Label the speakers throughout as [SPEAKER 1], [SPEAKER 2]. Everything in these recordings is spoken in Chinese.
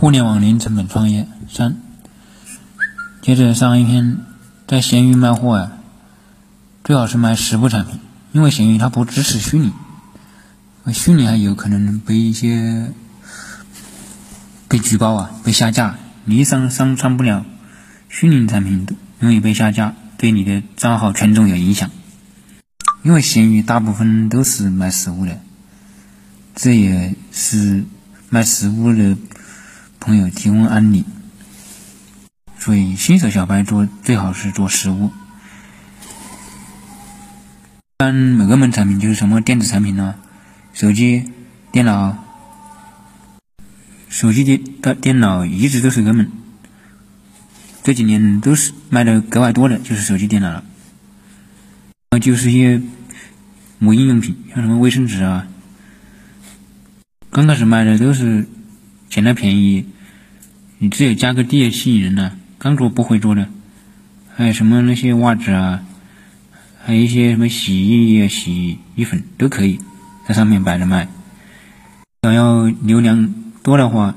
[SPEAKER 1] 互联网零成本创业三。接着上一篇，在闲鱼卖货啊，最好是卖实物产品，因为闲鱼它不支持虚拟，虚拟还有可能被一些被举报啊，被下架。你上上传不了虚拟产品，容易被下架，对你的账号权重有影响。因为闲鱼大部分都是卖实物的，这也是卖实物的朋友提供案例。所以新手小白做最好是做实物。一般某个门产品就是什么电子产品呢？手机、电脑、手机电的电脑一直都是个门，这几年都是卖的格外多的，就是手机电脑了。就是一些母婴用品，像什么卫生纸啊，刚开始卖的都是捡了便宜，你只有价格低吸引人呢。刚做不会做的，还有什么那些袜子啊，还有一些什么洗衣液、洗衣粉都可以在上面摆着卖。想要流量多的话，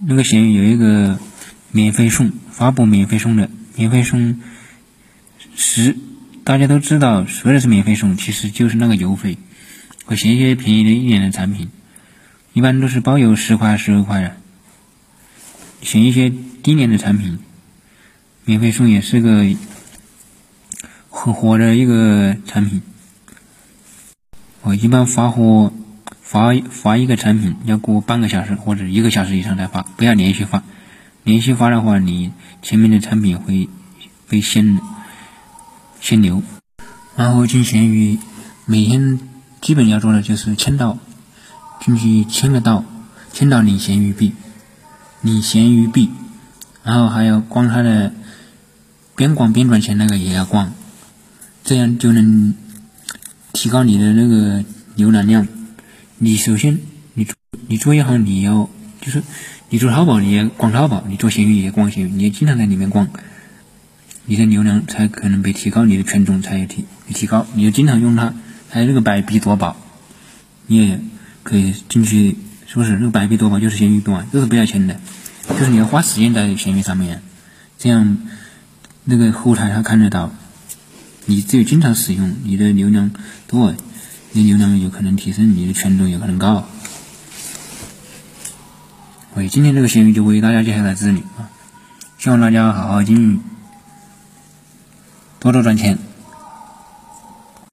[SPEAKER 1] 那个闲鱼有一个免费送，发布免费送的，免费送十。大家都知道，说的是免费送，其实就是那个邮费，会选一些便宜的一点的产品，一般都是包邮十块、十二块的。选一些低廉的产品，免费送也是个很火的一个产品。我一般发货发发一个产品要过半个小时或者一个小时以上才发，不要连续发。连续发的话，你前面的产品会被限限流，然后进闲鱼，每天基本要做的就是签到，进去签个到，签到领闲鱼币，领闲鱼币，然后还要逛它的边逛边赚钱那个也要逛，这样就能提高你的那个浏览量。你首先，你你做一行，你要就是你做淘宝，你也逛淘宝；你做闲鱼也逛闲鱼，你也经常在里面逛。你的流量才可能被提高，你的权重才有提提高。你就经常用它，还有那个百币夺宝，你也可以进去，是不是？那个白币夺宝就是闲鱼多啊，都是不要钱的，就是你要花时间在闲鱼上面，这样那个后台他看得到。你只有经常使用，你的流量多，你流量有可能提升，你的权重有可能高。喂，今天这个闲鱼就为大家介绍到这里啊，希望大家好好经营。多多赚钱。